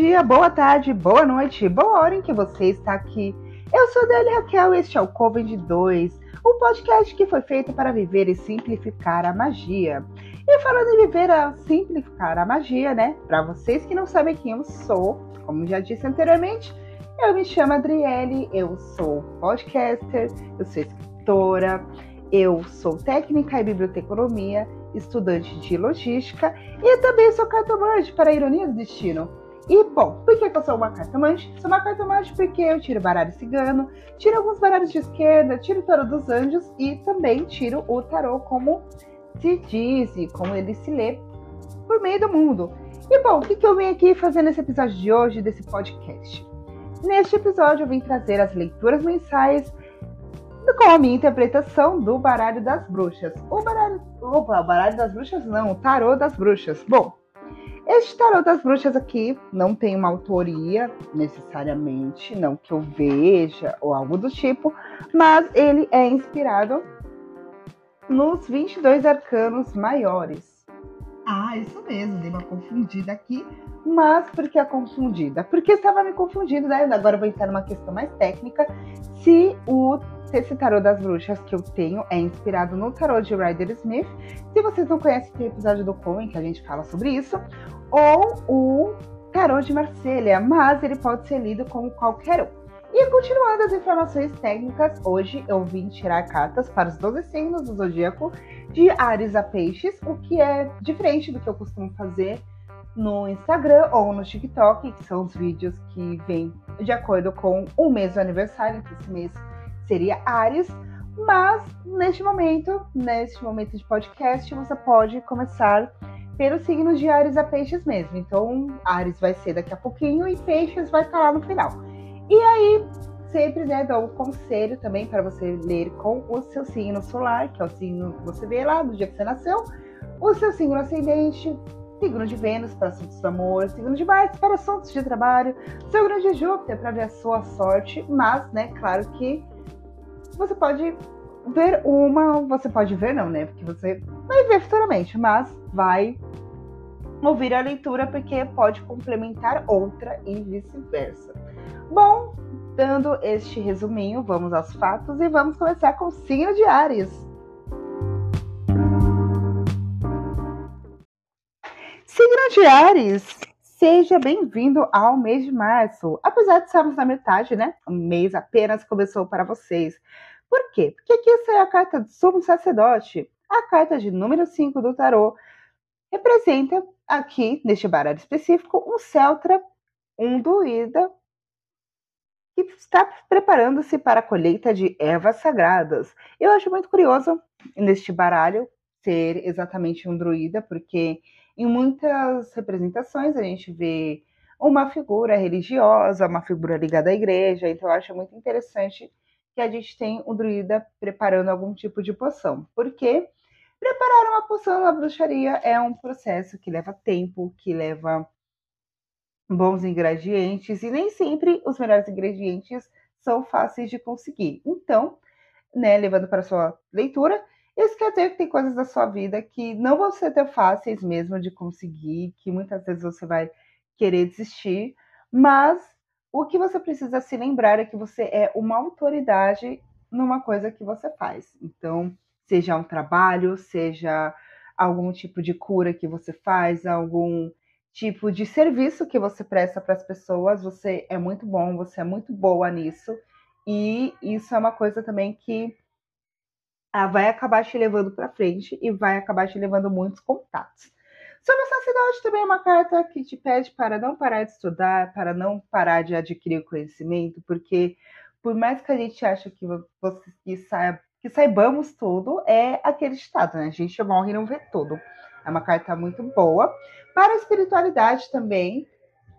dia, boa tarde, boa noite, boa hora em que você está aqui. Eu sou Deli Raquel e este é o Covid 2, um podcast que foi feito para viver e simplificar a magia. E falando em viver a simplificar a magia, né? Para vocês que não sabem quem eu sou, como já disse anteriormente, eu me chamo Adriele, eu sou podcaster, eu sou escritora, eu sou técnica em biblioteconomia, estudante de logística e também sou cartomante para a ironia do destino. E, bom, por que eu sou uma cartomante? Sou uma cartomante porque eu tiro baralho cigano, tiro alguns baralhos de esquerda, tiro o tarô dos anjos e também tiro o tarô como se diz e como ele se lê por meio do mundo. E, bom, o que, que eu vim aqui fazer nesse episódio de hoje desse podcast? Neste episódio eu vim trazer as leituras mensais com a minha interpretação do baralho das bruxas. O baralho, opa, o baralho das bruxas não, o tarô das bruxas. Bom, este tarô das bruxas aqui não tem uma autoria necessariamente, não que eu veja ou algo do tipo, mas ele é inspirado nos 22 arcanos maiores. Ah, isso mesmo, dei uma confundida aqui, mas por que a confundida? Porque estava me confundindo, né? Agora eu vou entrar numa questão mais técnica. Se o esse tarô das bruxas que eu tenho é inspirado no tarô de Ryder Smith. Se vocês não conhecem, tem episódio do Coen que a gente fala sobre isso ou o tarô de Marselha, mas ele pode ser lido como qualquer um. E continuando as informações técnicas, hoje eu vim tirar cartas para os 12 signos do zodíaco de Ares a Peixes, o que é diferente do que eu costumo fazer no Instagram ou no TikTok, que são os vídeos que vêm de acordo com o mês do aniversário, que esse mês seria Ares. Mas neste momento, neste momento de podcast, você pode começar pelos signos de Ares a Peixes mesmo. Então, Ares vai ser daqui a pouquinho e Peixes vai estar lá no final. E aí, sempre né, dou um conselho também para você ler com o seu signo solar, que é o signo que você vê lá no dia que você nasceu, o seu signo ascendente, signo de Vênus para assuntos do amor, signo de Marte para assuntos de trabalho, signo de Júpiter para ver a sua sorte, mas, né, claro que você pode ver uma, você pode ver não, né? Porque você vai ver futuramente, mas vai ouvir a leitura porque pode complementar outra e vice-versa. Bom, dando este resuminho, vamos aos fatos e vamos começar com o signo de Ares. Signo de Ares, seja bem-vindo ao mês de março. Apesar de estarmos na metade, né? O mês apenas começou para vocês. Por quê? Porque aqui sai a carta do sumo sacerdote, a carta de número 5 do tarô, representa aqui, neste baralho específico, um Celtra, um druida, que está preparando-se para a colheita de ervas sagradas. Eu acho muito curioso neste baralho ser exatamente um druida, porque em muitas representações a gente vê uma figura religiosa, uma figura ligada à igreja, então eu acho muito interessante que a gente tem o druida preparando algum tipo de poção. Porque preparar uma poção na bruxaria é um processo que leva tempo, que leva bons ingredientes e nem sempre os melhores ingredientes são fáceis de conseguir. Então, né, levando para sua leitura, isso quer dizer que tem coisas da sua vida que não vão ser tão fáceis mesmo de conseguir, que muitas vezes você vai querer desistir, mas o que você precisa se lembrar é que você é uma autoridade numa coisa que você faz. Então, seja um trabalho, seja algum tipo de cura que você faz, algum tipo de serviço que você presta para as pessoas, você é muito bom, você é muito boa nisso. E isso é uma coisa também que ah, vai acabar te levando para frente e vai acabar te levando muitos contatos. Sobre a sacerdote também é uma carta que te pede para não parar de estudar, para não parar de adquirir conhecimento, porque por mais que a gente ache que, você, que, que saibamos tudo, é aquele estado, né? A gente morre e não vê tudo. É uma carta muito boa. Para a espiritualidade também,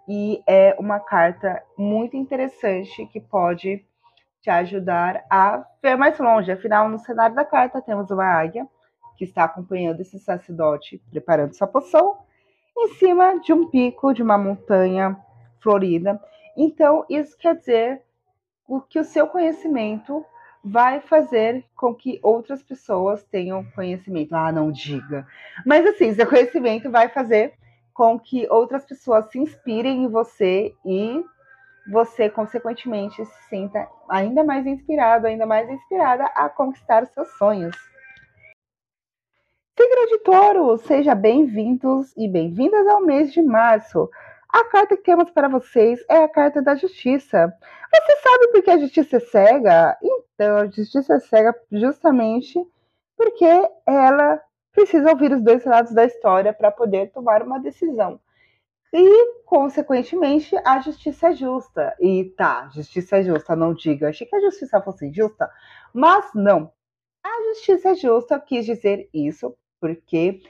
e é uma carta muito interessante que pode te ajudar a ver mais longe. Afinal, no cenário da carta temos uma águia que está acompanhando esse sacerdote preparando sua poção, em cima de um pico de uma montanha florida. Então, isso quer dizer que o seu conhecimento vai fazer com que outras pessoas tenham conhecimento. Ah, não diga. Mas assim, seu conhecimento vai fazer com que outras pessoas se inspirem em você e você, consequentemente, se sinta ainda mais inspirado, ainda mais inspirada a conquistar seus sonhos. Signo de Touro, seja bem-vindos e bem-vindas ao mês de março. A carta que temos para vocês é a carta da justiça. Você sabe por que a justiça é cega? Então, a justiça é cega justamente porque ela precisa ouvir os dois lados da história para poder tomar uma decisão. E, consequentemente, a justiça é justa. E tá, justiça é justa, não diga. Achei que a justiça fosse injusta, mas não. A justiça é justa, quis dizer isso, porque,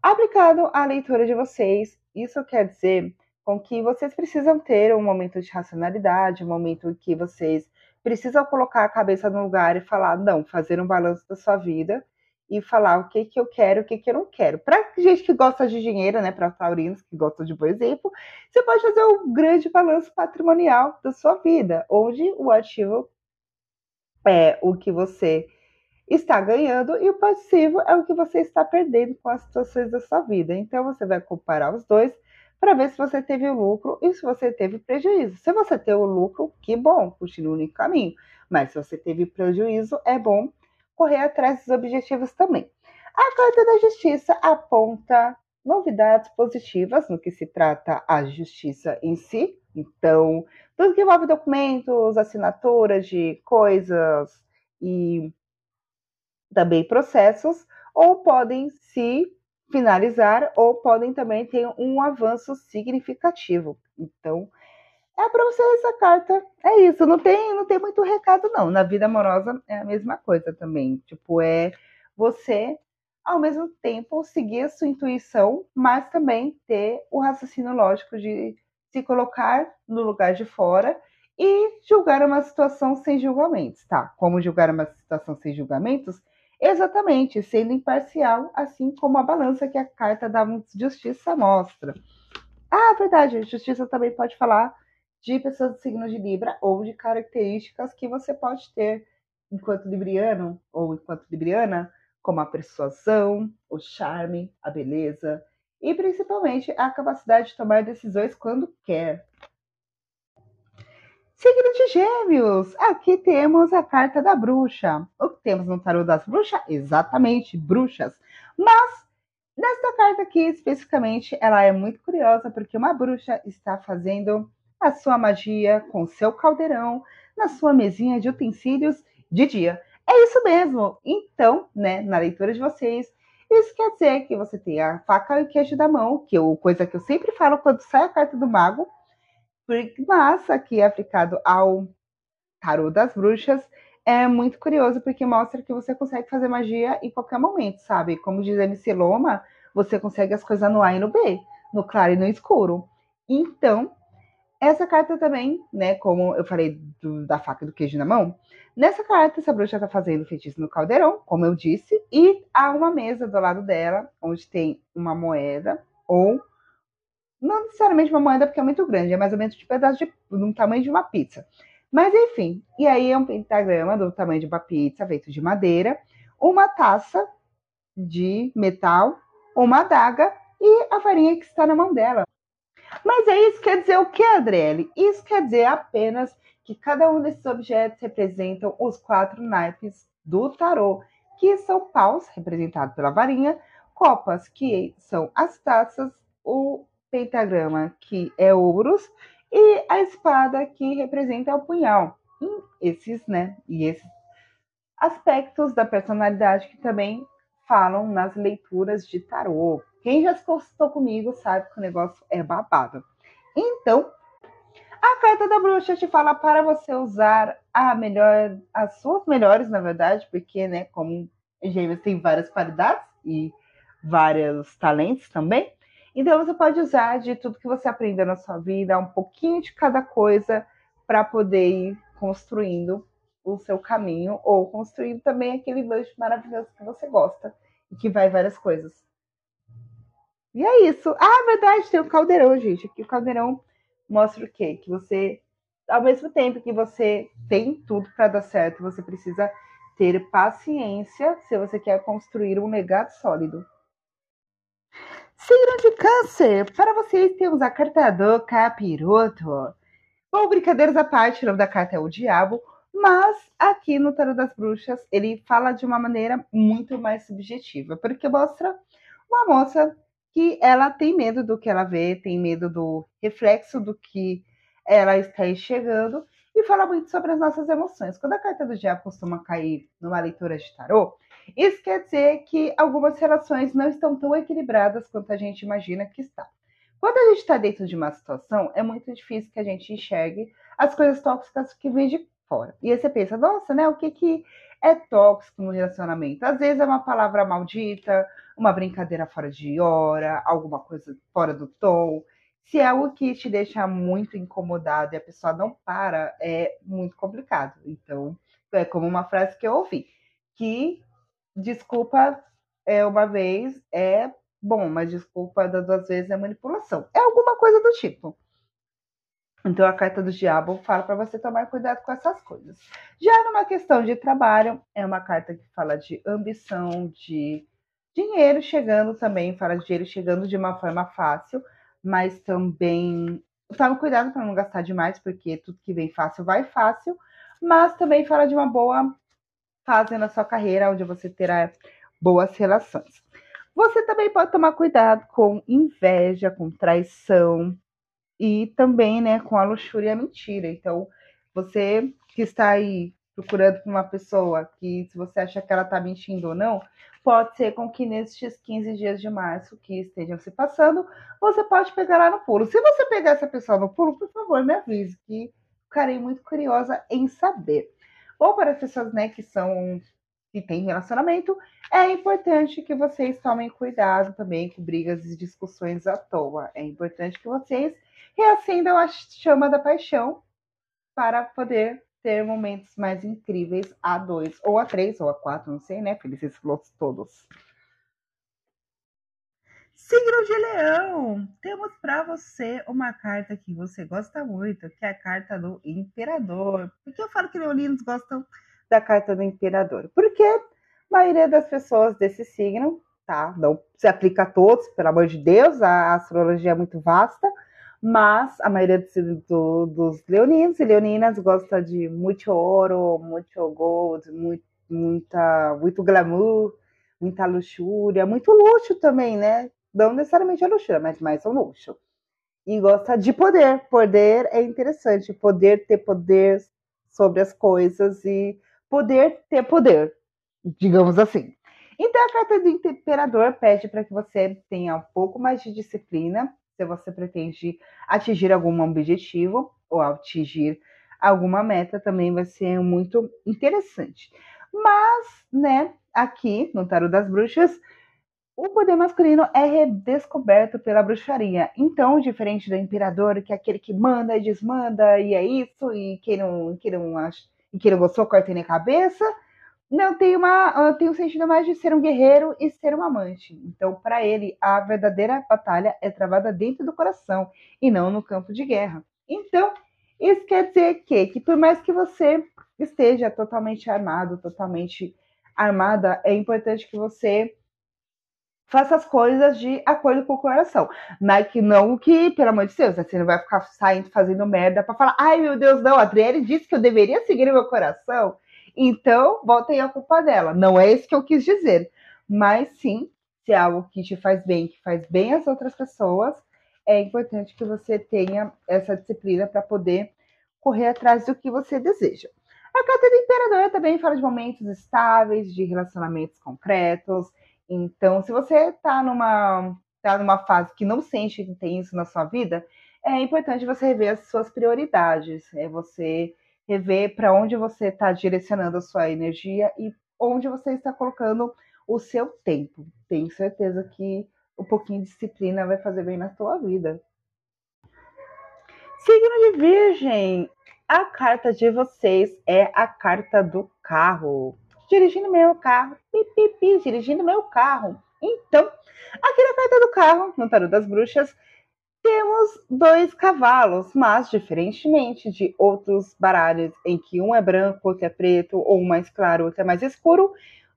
aplicado à leitura de vocês, isso quer dizer com que vocês precisam ter um momento de racionalidade, um momento em que vocês precisam colocar a cabeça no lugar e falar, não, fazer um balanço da sua vida e falar o que, que eu quero, o que, que eu não quero. Para gente que gosta de dinheiro, né, para taurinos que gostam de bom exemplo, você pode fazer um grande balanço patrimonial da sua vida, onde o ativo é o que você está ganhando e o passivo é o que você está perdendo com as situações da sua vida. Então você vai comparar os dois para ver se você teve lucro e se você teve prejuízo. Se você teve o lucro, que bom, continue no caminho. Mas se você teve prejuízo, é bom correr atrás dos objetivos também. A Carta da Justiça aponta novidades positivas no que se trata a justiça em si. Então, tudo que envolve documentos, assinaturas de coisas e também processos, ou podem se finalizar, ou podem também ter um avanço significativo. Então, é para você essa carta. É isso, não tem, não tem muito recado não. Na vida amorosa é a mesma coisa também. Tipo, é você ao mesmo tempo seguir a sua intuição, mas também ter o raciocínio lógico de se colocar no lugar de fora e julgar uma situação sem julgamentos, tá? Como julgar uma situação sem julgamentos? Exatamente, sendo imparcial, assim como a balança que a carta da justiça mostra. Ah, verdade, justiça também pode falar de pessoas do signo de Libra ou de características que você pode ter enquanto libriano ou enquanto libriana, como a persuasão, o charme, a beleza e principalmente a capacidade de tomar decisões quando quer. Signo de Gêmeos, aqui temos a carta da bruxa. O que temos no tarô das bruxas? Exatamente, bruxas. Mas nesta carta aqui especificamente, ela é muito curiosa porque uma bruxa está fazendo a sua magia com seu caldeirão na sua mesinha de utensílios de dia. É isso mesmo. Então, né, na leitura de vocês, isso quer dizer que você tem a faca e o queijo da mão, que é coisa que eu sempre falo quando sai a carta do mago, mas aqui é aplicado ao tarô das bruxas, é muito curioso porque mostra que você consegue fazer magia em qualquer momento, sabe? Como diz MC Loma, você consegue as coisas no A e no B, no claro e no escuro. Então, essa carta também, né, como eu falei do, da faca e do queijo na mão, nessa carta essa bruxa está fazendo feitiço no caldeirão, como eu disse, e há uma mesa do lado dela, onde tem uma moeda, ou não necessariamente uma moeda porque é muito grande, é mais ou menos de pedaço de, do tamanho de uma pizza. Mas enfim, e aí é um pentagrama do tamanho de uma pizza, feito de madeira, uma taça de metal, uma adaga e a farinha que está na mão dela. Mas é isso quer dizer o que, Adriele? Isso quer dizer apenas que cada um desses objetos representam os quatro naipes do tarô, que são paus, representado pela varinha, copas, que são as taças, o pentagrama, que é ouros, e a espada, que representa o punhal. E esses, né? E esses aspectos da personalidade que também falam nas leituras de tarô. Quem já se consultou comigo sabe que o negócio é babado. Então, a carta da bruxa te fala para você usar a melhor, as suas melhores, na verdade, porque, né, como gêmeos tem várias qualidades e vários talentos também. Então você pode usar de tudo que você aprendeu na sua vida, um pouquinho de cada coisa, para poder ir construindo o seu caminho ou construindo também aquele lanche maravilhoso que você gosta e que vai várias coisas. E é isso. Ah, verdade, tem o caldeirão, gente. Aqui o caldeirão mostra o quê? Que você, ao mesmo tempo que você tem tudo para dar certo, você precisa ter paciência se você quer construir um legado sólido. Signo de câncer, para vocês temos a carta do capiroto. Bom, brincadeiras à parte, o nome da carta é o diabo, mas aqui no Tarot das Bruxas ele fala de uma maneira muito mais subjetiva, porque mostra uma moça que ela tem medo do que ela vê, tem medo do reflexo do que ela está enxergando e fala muito sobre as nossas emoções. Quando a carta do diabo costuma cair numa leitura de tarô, isso quer dizer que algumas relações não estão tão equilibradas quanto a gente imagina que está. Quando a gente está dentro de uma situação, é muito difícil que a gente enxergue as coisas tóxicas que vêm de fora. E aí você pensa, nossa, né? O que, que é tóxico no relacionamento? Às vezes é uma palavra maldita, uma brincadeira fora de hora, alguma coisa fora do tom. Se é algo que te deixa muito incomodado e a pessoa não para, é muito complicado. Então, é como uma frase que eu ouvi, que desculpa é uma vez é bom, mas desculpa das duas vezes é manipulação. É alguma coisa do tipo. Então a carta do diabo fala para você tomar cuidado com essas coisas. Já numa questão de trabalho, é uma carta que fala de ambição, de dinheiro chegando também, fala de dinheiro chegando de uma forma fácil, mas também tome cuidado para não gastar demais, porque tudo que vem fácil vai fácil, mas também fala de uma boa fase na sua carreira, onde você terá boas relações. Você também pode tomar cuidado com inveja, com traição, e também, né, com a luxúria e a mentira. Então, você que está aí procurando uma pessoa que, se você acha que ela está mentindo ou não, pode ser com que nestes 15 dias de março que estejam se passando, você pode pegar lá no pulo. Se você pegar essa pessoa no pulo, por favor, me avise, que ficarei muito curiosa em saber. Ou para as pessoas né, que são que têm relacionamento, é importante que vocês tomem cuidado também com brigas e discussões à toa. É importante que vocês reacendam a chama da paixão para poder ter momentos mais incríveis a dois, ou a três, ou a quatro, não sei, né? Felizes todos. Signo de Leão, temos para você uma carta que você gosta muito, que é a carta do Imperador. Por que eu falo que leoninos gostam da carta do Imperador? Porque a maioria das pessoas desse signo, tá? Não se aplica a todos, pelo amor de Deus, a astrologia é muito vasta, mas a maioria do, do, dos leoninos e leoninas gosta de muito ouro, muito gold, muito, muita, muito glamour, muita luxúria, muito luxo também, né? Não necessariamente a luxúria, mas mais um luxo. E gosta de poder. Poder é interessante. Poder ter poder sobre as coisas e poder ter poder, digamos assim. Então a carta do imperador pede para que você tenha um pouco mais de disciplina se você pretende atingir algum objetivo ou atingir alguma meta, também vai ser muito interessante. Mas, né, aqui no Tarot das Bruxas, o poder masculino é redescoberto pela bruxaria. Então, diferente do imperador, que é aquele que manda e desmanda, e é isso, e quem não, quem não, acha, e quem não gostou, corta na cabeça, não, tem uma tem um sentido mais de ser um guerreiro e ser um amante. Então, para ele, a verdadeira batalha é travada dentro do coração e não no campo de guerra. Então, isso quer dizer que, que por mais que você esteja totalmente armado, totalmente armada, é importante que você faça as coisas de acordo com o coração. Mas que não que, pelo amor de Deus, você não vai ficar saindo fazendo merda para falar, ai meu Deus, não, a Adriele disse que eu deveria seguir o meu coração. Então, botem a culpa dela. Não é isso que eu quis dizer. Mas sim, se é algo que te faz bem, que faz bem às outras pessoas, é importante que você tenha essa disciplina para poder correr atrás do que você deseja. A carta do imperador também fala de momentos estáveis, de relacionamentos concretos. Então, se você está numa, tá numa fase que não sente que tem isso na sua vida, é importante você rever as suas prioridades. É você rever para onde você está direcionando a sua energia e onde você está colocando o seu tempo. Tenho certeza que um pouquinho de disciplina vai fazer bem na sua vida. Signo de Virgem, a carta de vocês é a carta do carro. Dirigindo meu carro, pi, pi, pi, dirigindo meu carro. Então, aqui na carta do carro, no tarot das bruxas, temos dois cavalos, mas diferentemente de outros baralhos em que um é branco, outro é preto, ou um mais claro, outro é mais escuro,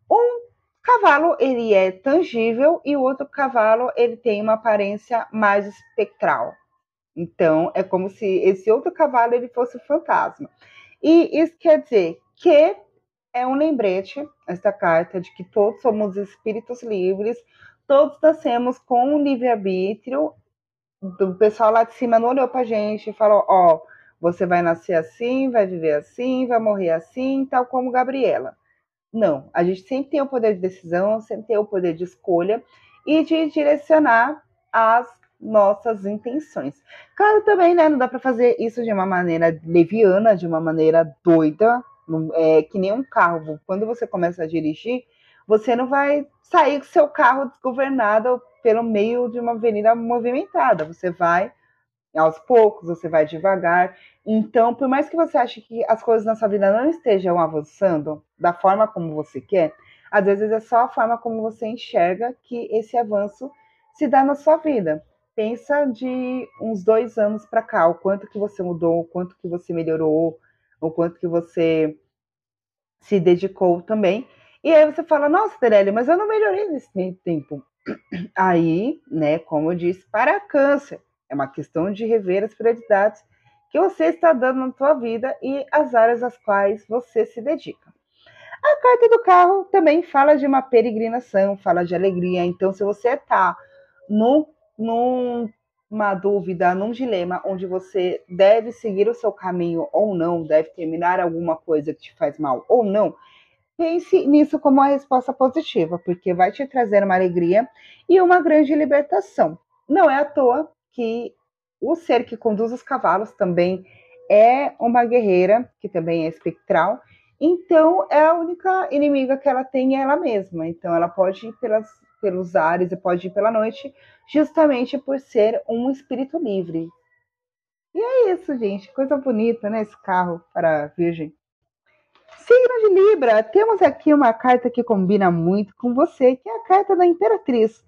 um Cavalo, ele é tangível e o outro cavalo, ele tem uma aparência mais espectral. Então, é como se esse outro cavalo ele fosse um fantasma. E isso quer dizer que é um lembrete, esta carta, de que todos somos espíritos livres, todos nascemos com um livre-arbítrio. O pessoal lá de cima não olhou pra gente e falou: Ó, oh, você vai nascer assim, vai viver assim, vai morrer assim, tal como Gabriela. Não, a gente sempre tem o poder de decisão, sempre tem o poder de escolha e de direcionar as nossas intenções. Claro, também, né, não dá para fazer isso de uma maneira leviana, de uma maneira doida, é que nem um carro. Quando você começa a dirigir, você não vai sair com seu carro desgovernado pelo meio de uma avenida movimentada. Você vai aos poucos, você vai devagar. Então, por mais que você ache que as coisas na sua vida não estejam avançando da forma como você quer, às vezes é só a forma como você enxerga que esse avanço se dá na sua vida. Pensa de uns dois anos para cá, o quanto que você mudou, o quanto que você melhorou, o quanto que você se dedicou também. E aí você fala, nossa, Tereli, mas eu não melhorei nesse tempo. Aí, né, como eu disse, para câncer, é uma questão de rever as prioridades que você está dando na sua vida e as áreas às quais você se dedica. A carta do carro também fala de uma peregrinação, fala de alegria. Então, se você está num, numa dúvida, num dilema onde você deve seguir o seu caminho ou não, deve terminar alguma coisa que te faz mal ou não, pense nisso como uma resposta positiva, porque vai te trazer uma alegria e uma grande libertação. Não é à toa que o ser que conduz os cavalos também é uma guerreira, que também é espectral. Então, é a única inimiga que ela tem é ela mesma. Então, ela pode ir pelas, pelos ares e pode ir pela noite, justamente por ser um espírito livre. E é isso, gente. Coisa bonita, né? Esse carro para a Virgem. Signo de Libra, temos aqui uma carta que combina muito com você, que é a carta da Imperatriz.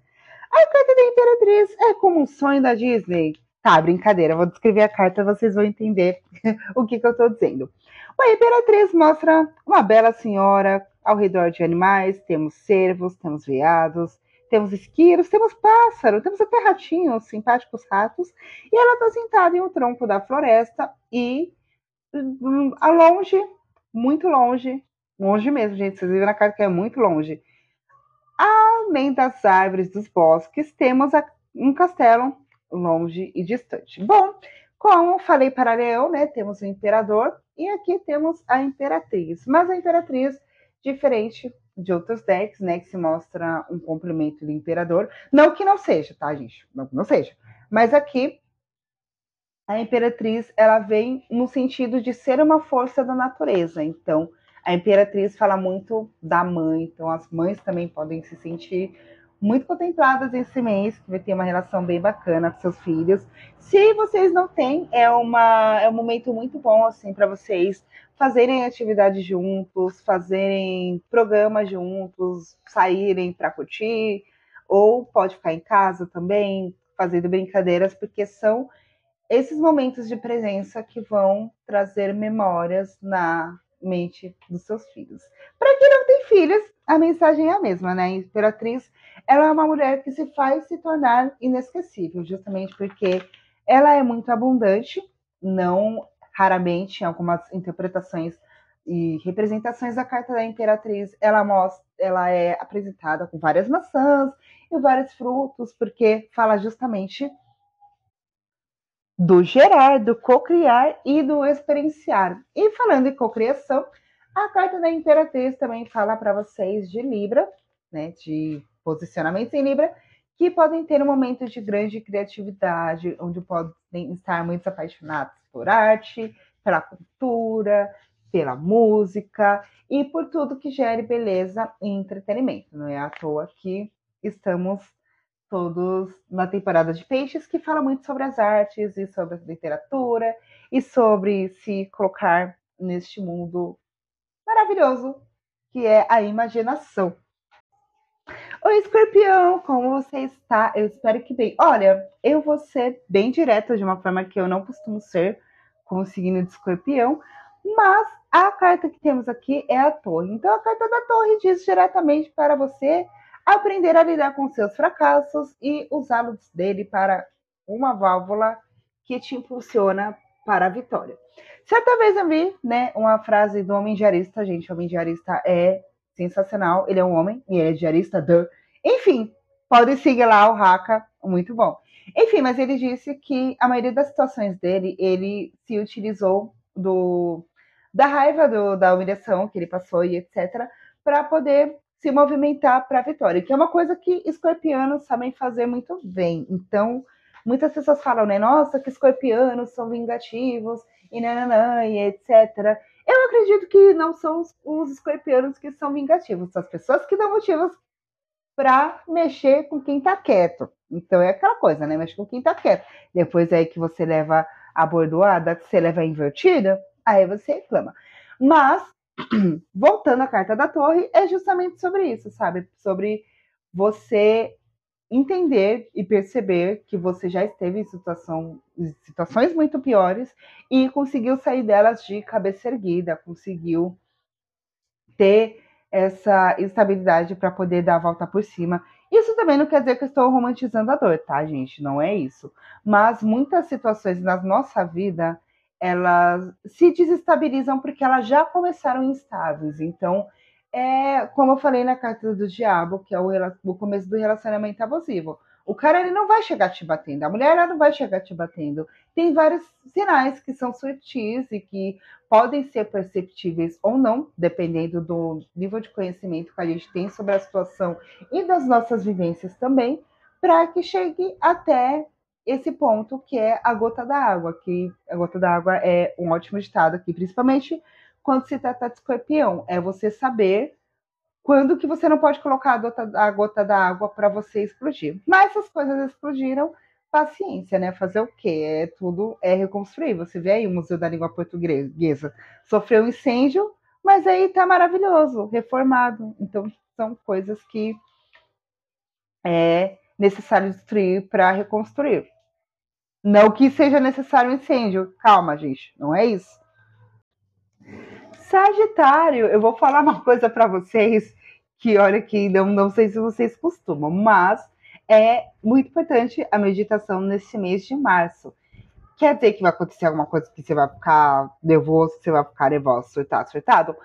A carta da Imperatriz é como um sonho da Disney. Tá, brincadeira, vou descrever a carta, vocês vão entender o que, que eu tô dizendo. A Imperatriz mostra uma bela senhora ao redor de animais, temos cervos, temos veados, temos esquiros, temos pássaro, temos até ratinhos, simpáticos ratos, e ela está sentada em um tronco da floresta e hum, a longe, muito longe, longe mesmo, gente, vocês viram na carta que é muito longe, Além das árvores dos bosques, temos um castelo longe e distante. Bom, como falei para Leão, né, temos o imperador e aqui temos a imperatriz. Mas a imperatriz, diferente de outros decks, né, que se mostra um complemento do imperador, não que não seja, tá, gente? Não que não seja. Mas aqui a imperatriz, ela vem no sentido de ser uma força da natureza. Então, a Imperatriz fala muito da mãe, então as mães também podem se sentir muito contempladas esse mês, que vai ter uma relação bem bacana com seus filhos. Se vocês não têm, é, uma, é um momento muito bom assim para vocês fazerem atividades juntos, fazerem programas juntos, saírem para curtir, ou pode ficar em casa também, fazendo brincadeiras, porque são esses momentos de presença que vão trazer memórias na mente dos seus filhos. Para quem não tem filhos, a mensagem é a mesma, né? A Imperatriz, ela é uma mulher que se faz se tornar inesquecível, justamente porque ela é muito abundante, não raramente em algumas interpretações e representações da carta da Imperatriz, ela mostra, ela é apresentada com várias maçãs e vários frutos, porque fala justamente do gerar, do cocriar e do experienciar. E falando em cocriação, a carta da Imperatriz também fala para vocês de Libra, né, de posicionamentos em Libra, que podem ter um momento de grande criatividade, onde podem estar muito apaixonados por arte, pela cultura, pela música e por tudo que gere beleza e entretenimento. Não é à toa que estamos todos na temporada de Peixes, que fala muito sobre as artes e sobre a literatura e sobre se colocar neste mundo maravilhoso que é a imaginação. Oi, escorpião, como você está? Eu espero que bem. Olha, eu vou ser bem direta de uma forma que eu não costumo ser com o signo de escorpião, Mas a carta que temos aqui é a torre. Então, a carta da torre diz diretamente para você aprender a lidar com seus fracassos e usá-los dele para uma válvula que te impulsiona para a vitória. Certa vez eu vi né, uma frase do homem diarista, gente, o homem diarista é sensacional, ele é um homem e ele é diarista, duh. enfim, pode seguir lá o Raka, muito bom. Enfim, mas ele disse que a maioria das situações dele, ele se utilizou do da raiva do, da humilhação que ele passou e etc, para poder se movimentar para a vitória, que é uma coisa que escorpianos sabem fazer muito bem. Então, muitas pessoas falam, né, nossa, que escorpianos são vingativos e nananã e etc. Eu acredito que não são os, os escorpianos que são vingativos, são as pessoas que dão motivos para mexer com quem tá quieto. Então é aquela coisa, né? Mexe com quem tá quieto. Depois aí que você leva a bordoada, que você leva a invertida, aí você reclama. Mas, voltando à carta da torre, é justamente sobre isso, sabe? Sobre você entender e perceber que você já esteve em situação, situações muito piores e conseguiu sair delas de cabeça erguida, conseguiu ter essa estabilidade para poder dar a volta por cima. Isso também não quer dizer que eu estou romantizando a dor, tá, gente? Não é isso. Mas muitas situações na nossa vida, elas se desestabilizam porque elas já começaram instáveis. Então, é como eu falei na carta do diabo, que é o, o começo do relacionamento abusivo. O cara ele não vai chegar te batendo, a mulher ela não vai chegar te batendo. Tem vários sinais que são sutis e que podem ser perceptíveis ou não, dependendo do nível de conhecimento que a gente tem sobre a situação e das nossas vivências também, para que chegue até esse ponto que é a gota da água, que a gota da água é um ótimo estado aqui, principalmente quando se trata de escorpião, é você saber quando que você não pode colocar a gota, a gota da água para você explodir. Mas essas coisas explodiram, paciência, né? Fazer o quê? É tudo é reconstruir. Você vê aí o Museu da Língua Portuguesa sofreu um incêndio, mas aí tá maravilhoso, reformado. Então são coisas que é necessário destruir para reconstruir. Não que seja necessário um incêndio. Calma, gente, não é isso. Sagitário, eu vou falar uma coisa para vocês que olha que não, não sei se vocês costumam, mas é muito importante a meditação nesse mês de março. Quer dizer que vai acontecer alguma coisa que você vai ficar nervoso, você vai ficar nervoso, surtado, surtado?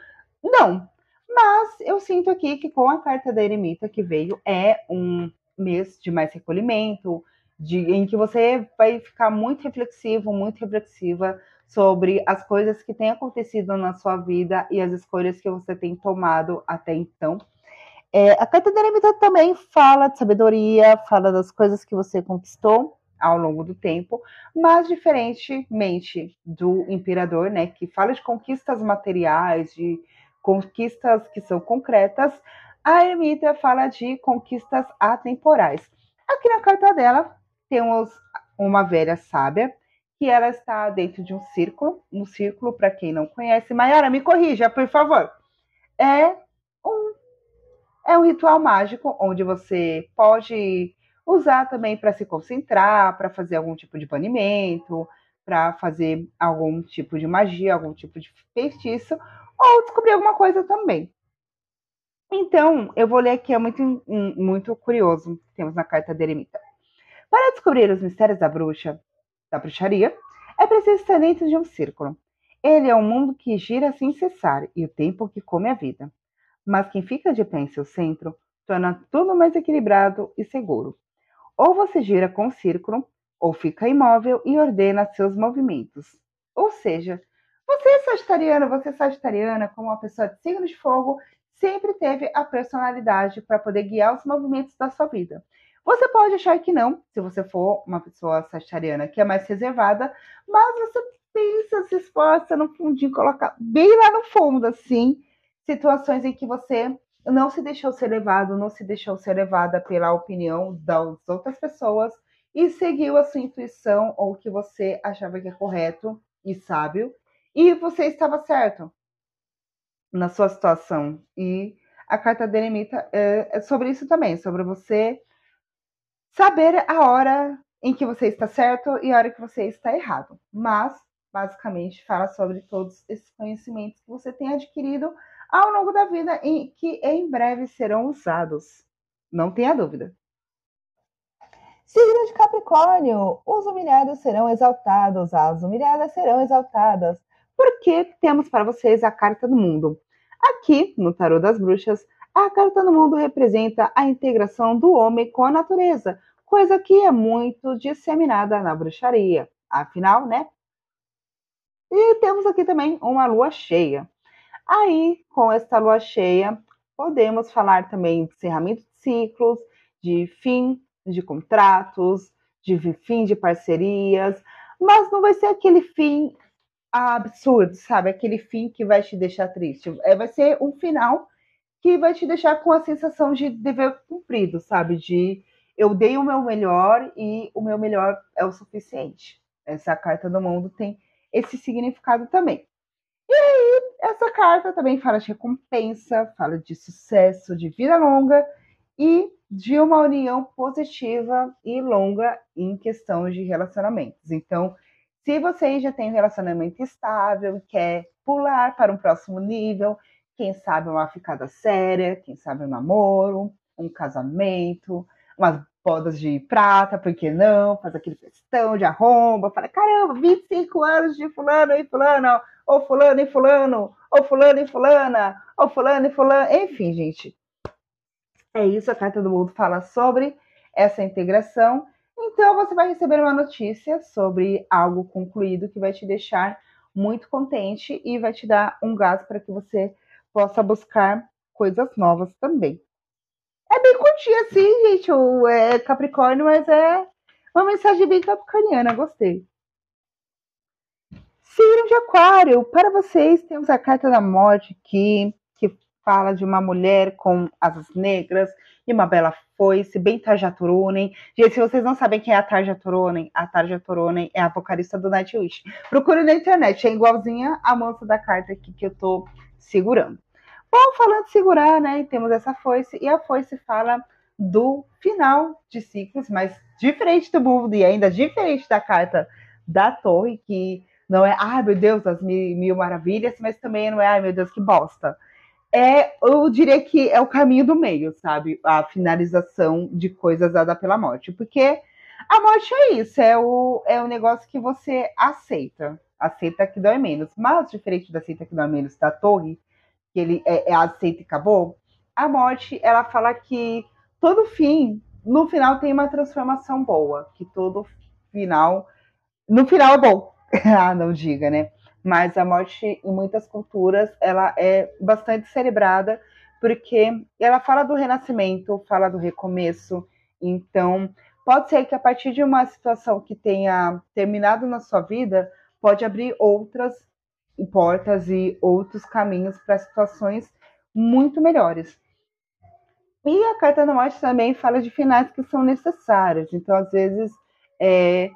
Não. Mas eu sinto aqui que com a carta da eremita que veio, é um mês de mais recolhimento, de, em que você vai ficar muito reflexivo, muito reflexiva sobre as coisas que têm acontecido na sua vida e as escolhas que você tem tomado até então. É, a carta da eremita também fala de sabedoria, fala das coisas que você conquistou ao longo do tempo, mas diferentemente do imperador, né, que fala de conquistas materiais, de conquistas que são concretas, a eremita fala de conquistas atemporais. Aqui na carta dela temos uma velha sábia que ela está dentro de um círculo, um círculo para quem não conhece, Mayara, me corrija, por favor. É um é um ritual mágico onde você pode usar também para se concentrar, para fazer algum tipo de banimento, para fazer algum tipo de magia, algum tipo de feitiço, ou descobrir alguma coisa também. Então, eu vou ler aqui, é muito, muito curioso, temos na carta de Eremita. Para descobrir os mistérios da bruxa, da bruxaria, é preciso estar dentro de um círculo. Ele é um mundo que gira sem cessar e o tempo que come a vida mas quem fica de pé em seu centro torna tudo mais equilibrado e seguro. Ou você gira com o círculo, ou fica imóvel e ordena seus movimentos. Ou seja, você é sagitariano, você é sagitariana, como uma pessoa de signo de fogo, sempre teve a personalidade para poder guiar os movimentos da sua vida. Você pode achar que não, se você for uma pessoa sagitariana que é mais reservada, mas você pensa, se esforça no fundinho, coloca bem lá no fundo, assim, situações em que você não se deixou ser levado, não se deixou ser levada pela opinião das outras pessoas e seguiu a sua intuição ou o que você achava que é correto e sábio, e você estava certo na sua situação. E a carta de eremita é, é sobre isso também, sobre você saber a hora em que você está certo e a hora que você está errado. Mas basicamente fala sobre todos esses conhecimentos que você tem adquirido ao longo da vida e que em breve serão usados. Não tenha dúvida. Signo de Capricórnio, os humilhados serão exaltados, as humilhadas serão exaltadas, porque temos para vocês a carta do mundo. Aqui, no Tarô das Bruxas, a carta do mundo representa a integração do homem com a natureza, coisa que é muito disseminada na bruxaria. Afinal, né? E temos aqui também uma lua cheia. Aí, com esta lua cheia, podemos falar também de encerramento de ciclos, de fim de contratos, de fim de parcerias, mas não vai ser aquele fim absurdo, sabe? Aquele fim que vai te deixar triste. É, vai ser um final que vai te deixar com a sensação de dever cumprido, sabe? De eu dei o meu melhor e o meu melhor é o suficiente. Essa carta do mundo tem esse significado também. E aí, essa carta também fala de recompensa, fala de sucesso, de vida longa e de uma união positiva e longa em questão de relacionamentos. Então, se você já tem um relacionamento estável e quer pular para um próximo nível, quem sabe uma ficada séria, quem sabe um namoro, um casamento, umas bodas de prata, por que não? Faz aquele festão de arromba, fala, caramba, 25 anos de fulano e fulano, ou fulano e fulano, ou fulano e fulana, ou fulano e fulano, enfim, gente. É isso, a Carta do Mundo fala sobre essa integração. Então, você vai receber uma notícia sobre algo concluído que vai te deixar muito contente e vai te dar um gás para que você possa buscar coisas novas também. É bem curtinho assim, gente, o é Capricórnio, mas é uma mensagem bem capricorniana, gostei. Signo de Aquário, para vocês temos a carta da morte aqui, que fala de uma mulher com asas negras e uma bela foice, bem Tarja Turunen. Gente, se vocês não sabem quem é a Tarja Turunen, a Tarja Turunen é a vocalista do Nightwish. Procure na internet, é igualzinha a moça da carta aqui que eu tô segurando. Bom, falando de segurar, né, temos essa foice, e a foice fala do final de ciclos, mas diferente do mundo e ainda diferente da carta da torre, que não é, ai meu Deus, as mil, mil maravilhas, mas também não é, ai meu Deus, que bosta é, eu diria que é o caminho do meio, sabe? A finalização de coisas dada pela morte. Porque a morte é isso, é o, é o negócio que você aceita. Aceita que dói menos. Mas, diferente da aceita que dói menos da torre, que ele é, é aceita e acabou, a morte, ela fala que todo fim, no final tem uma transformação boa. Que todo final, no final é bom. ah, não diga, né? mas a morte em muitas culturas ela é bastante celebrada porque ela fala do renascimento, fala do recomeço. Então, pode ser que a partir de uma situação que tenha terminado na sua vida, pode abrir outras portas e outros caminhos para situações muito melhores. E a carta da morte também fala de finais que são necessários. Então, às vezes, é,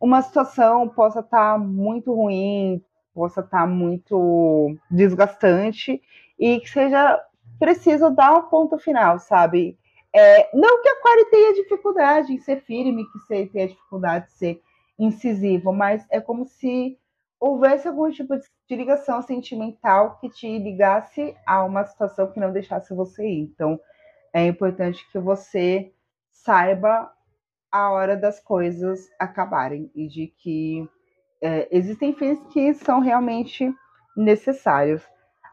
uma situação possa estar tá muito ruim, possa estar tá muito desgastante e que seja preciso dar um ponto final, sabe? É, não que a Aquário tenha dificuldade em ser firme, que você tenha dificuldade de ser incisivo, mas é como se houvesse algum tipo de ligação sentimental que te ligasse a uma situação que não deixasse você ir. Então, é importante que você saiba a hora das coisas acabarem e de que é, existem fins que são realmente necessários.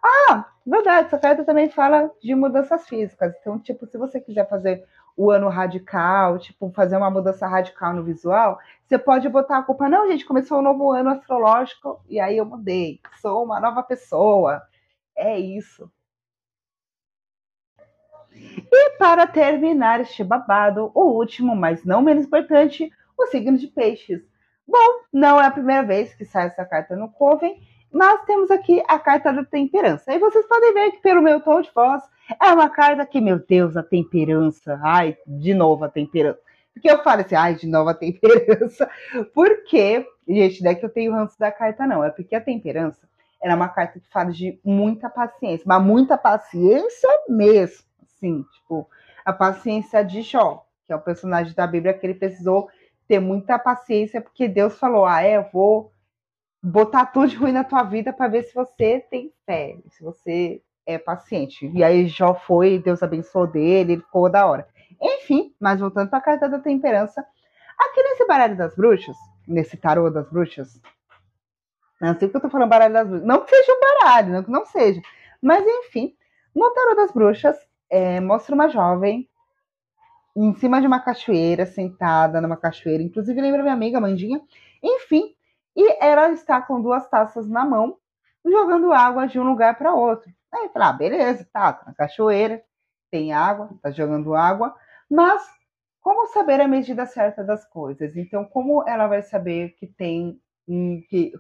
Ah, verdade, essa carta também fala de mudanças físicas. Então, tipo, se você quiser fazer o ano radical, tipo, fazer uma mudança radical no visual, você pode botar a culpa, não, gente, começou um novo ano astrológico e aí eu mudei, sou uma nova pessoa. É isso. E para terminar este babado, o último, mas não menos importante, o signo de peixes. Bom, não é a primeira vez que sai essa carta no Coven, mas temos aqui a carta da temperança. E vocês podem ver que pelo meu tom de voz é uma carta que, meu Deus, a temperança. Ai, de novo a temperança. Porque eu falo assim, ai, de novo a temperança. Porque, gente, não é que eu tenho ranço da carta, não. É porque a temperança era uma carta que fala de muita paciência, mas muita paciência mesmo. Assim, tipo, a paciência de Jó, que é o personagem da Bíblia que ele precisou ter muita paciência, porque Deus falou: ah, é, eu vou botar tudo de ruim na tua vida para ver se você tem fé, se você é paciente. E aí já foi, Deus abençoou dele, ele ficou da hora. Enfim, mas voltando para a carta da temperança, aqui nesse baralho das bruxas, nesse tarô das bruxas, não sei que eu tô falando baralho das bruxas, não que seja um baralho, não que não seja, mas enfim, no tarô das bruxas, é, mostra uma jovem em cima de uma cachoeira, sentada numa cachoeira, inclusive lembra minha amiga Mandinha, enfim, e ela está com duas taças na mão, jogando água de um lugar para outro. Aí fala, ah, beleza, tá, tá na cachoeira, tem água, tá jogando água, mas como saber a medida certa das coisas? Então, como ela vai saber que tem que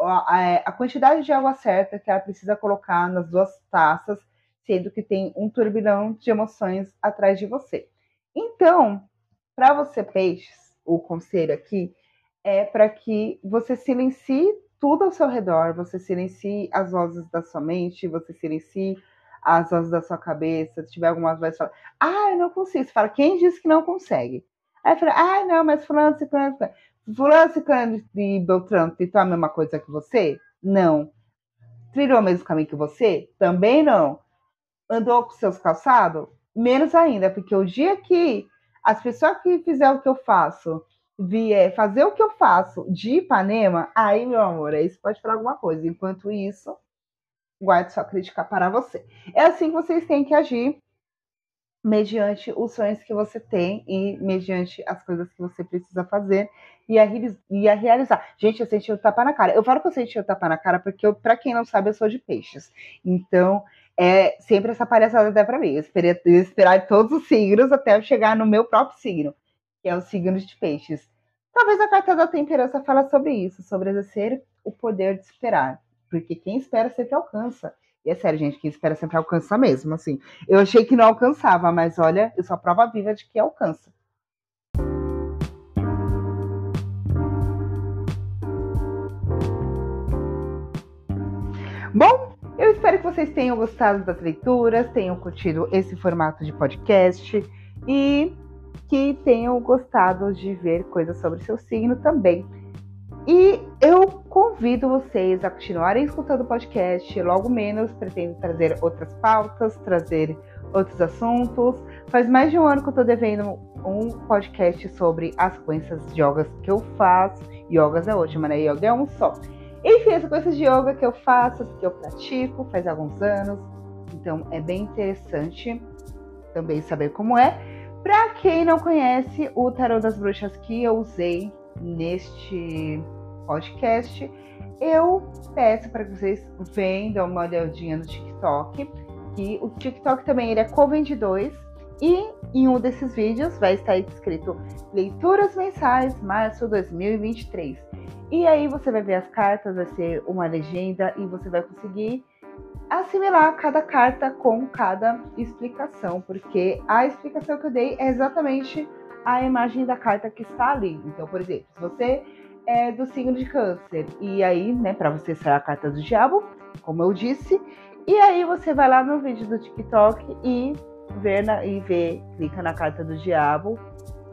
a, a quantidade de água certa que ela precisa colocar nas duas taças, sendo que tem um turbilhão de emoções atrás de você. Então, para você, peixes, o conselho aqui é para que você silencie tudo ao seu redor, você silencie as vozes da sua mente, você silencie as vozes da sua cabeça, se tiver algumas vozes, fala, ah, eu não consigo. Você fala, quem disse que não consegue? Aí fala, ah, não, mas fulano, ciclano, fulano, ciclano e Beltrano tentou a mesma coisa que você? Não. Trilhou o mesmo caminho que você? Também não. Andou com seus calçados? Menos ainda, porque o dia que as pessoas que fizeram o que eu faço vier fazer o que eu faço de Ipanema, aí, meu amor, aí você pode falar alguma coisa. Enquanto isso, guarde sua crítica para você. É assim que vocês têm que agir mediante os sonhos que você tem e mediante as coisas que você precisa fazer e a, e a realizar. Gente, eu senti o tapa na cara. Eu falo que eu senti o tapa na cara porque, pra quem não sabe, eu sou de peixes. Então, é sempre essa palhaçada até pra mim. Eu esperei eu esperar todos os signos até eu chegar no meu próprio signo que é o signo de peixes. Talvez a carta da temperança fala sobre isso, sobre exercer o poder de esperar. Porque quem espera sempre alcança. E é sério, gente, quem espera sempre alcança mesmo, assim. Eu achei que não alcançava, mas olha, eu sou a prova viva de que alcança. Bom, eu espero que vocês tenham gostado das leituras, tenham curtido esse formato de podcast e que tenham gostado de ver coisas sobre seu signo também. E eu convido vocês a continuarem escutando o podcast. Logo menos pretendo trazer outras pautas, trazer outros assuntos. Faz mais de um ano que eu tô devendo um podcast sobre as sequências de yogas que eu faço. Yogas é ótima, né? Yoga é um só. Enfim, as sequências de yoga que eu faço, que eu pratico faz alguns anos. Então é bem interessante também saber como é. Para quem não conhece o Tarot das Bruxas que eu usei neste podcast, eu peço para que vocês venham, dar uma olhadinha no TikTok, que o TikTok também ele é Coven2 e em um desses vídeos vai estar escrito Leituras Mensais Março 2023. E aí você vai ver as cartas, vai ser uma legenda e você vai conseguir assimilar cada carta com cada explicação, porque a explicação que eu dei é exatamente a imagem da carta que está ali. Então, por exemplo, se você é do signo de câncer, e aí, né, para você sair a carta do diabo, como eu disse, e aí você vai lá no vídeo do TikTok e vê na, e vê, clica na carta do diabo,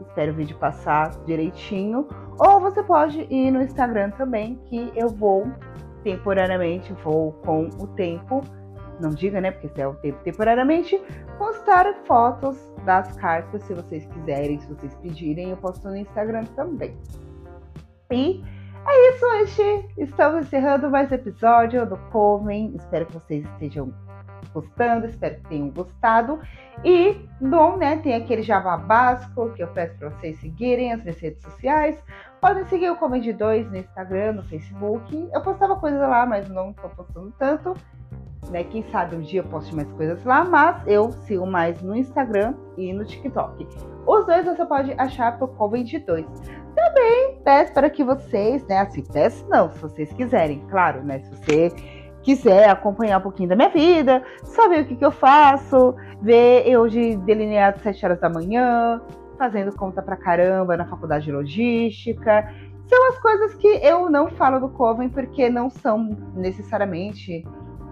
espera o vídeo passar direitinho, ou você pode ir no Instagram também, que eu vou temporariamente, vou com o tempo, não diga, né, porque se é o tempo temporariamente, postar fotos das cartas, se vocês quiserem, se vocês pedirem, eu posto no Instagram também. E é isso hoje. Estamos encerrando mais episódio do Coven. Espero que vocês estejam gostando, espero que tenham gostado. E, bom, né, tem aquele Java básico que eu peço para vocês seguirem as minhas redes sociais. Podem seguir o Comedy 2 no Instagram, no Facebook. Eu postava coisas lá, mas não estou postando tanto. Né? Quem sabe um dia eu poste mais coisas lá, mas eu sigo mais no Instagram e no TikTok. Os dois você pode achar por Comedy 2. Também peço para que vocês, né? Assim, peço não, se vocês quiserem, claro, né? Se você quiser acompanhar um pouquinho da minha vida, saber o que, que eu faço, ver eu de delineado 7 horas da manhã, fazendo conta pra caramba na faculdade de logística. São as coisas que eu não falo do Coven porque não são necessariamente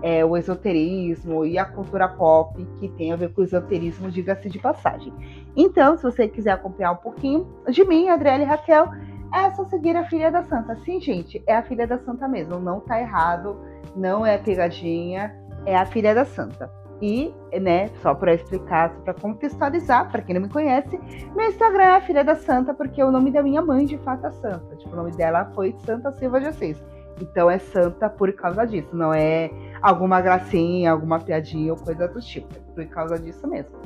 é, o esoterismo e a cultura pop que tem a ver com o esoterismo, diga-se de passagem. Então, se você quiser acompanhar um pouquinho de mim, Adriele Raquel, é só seguir a filha da santa. Sim, gente, é a filha da santa mesmo. Não tá errado, não é pegadinha, é a filha da santa. E, né, só para explicar, para contextualizar, para quem não me conhece, meu Instagram é Filha da Santa, porque o nome da minha mãe de fato é Santa. Tipo, o nome dela foi Santa Silva de Assis. Então é Santa por causa disso, não é alguma gracinha, alguma piadinha ou coisa do tipo. É por causa disso mesmo.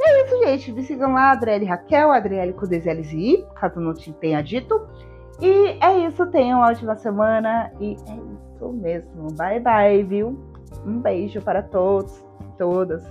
E é isso, gente. Me sigam lá, Adriele Raquel, Adriele com DZLZI, caso não te tenha dito. E é isso, tenham uma ótima semana. E é isso mesmo. Bye, bye, viu? Um beijo para todos todas.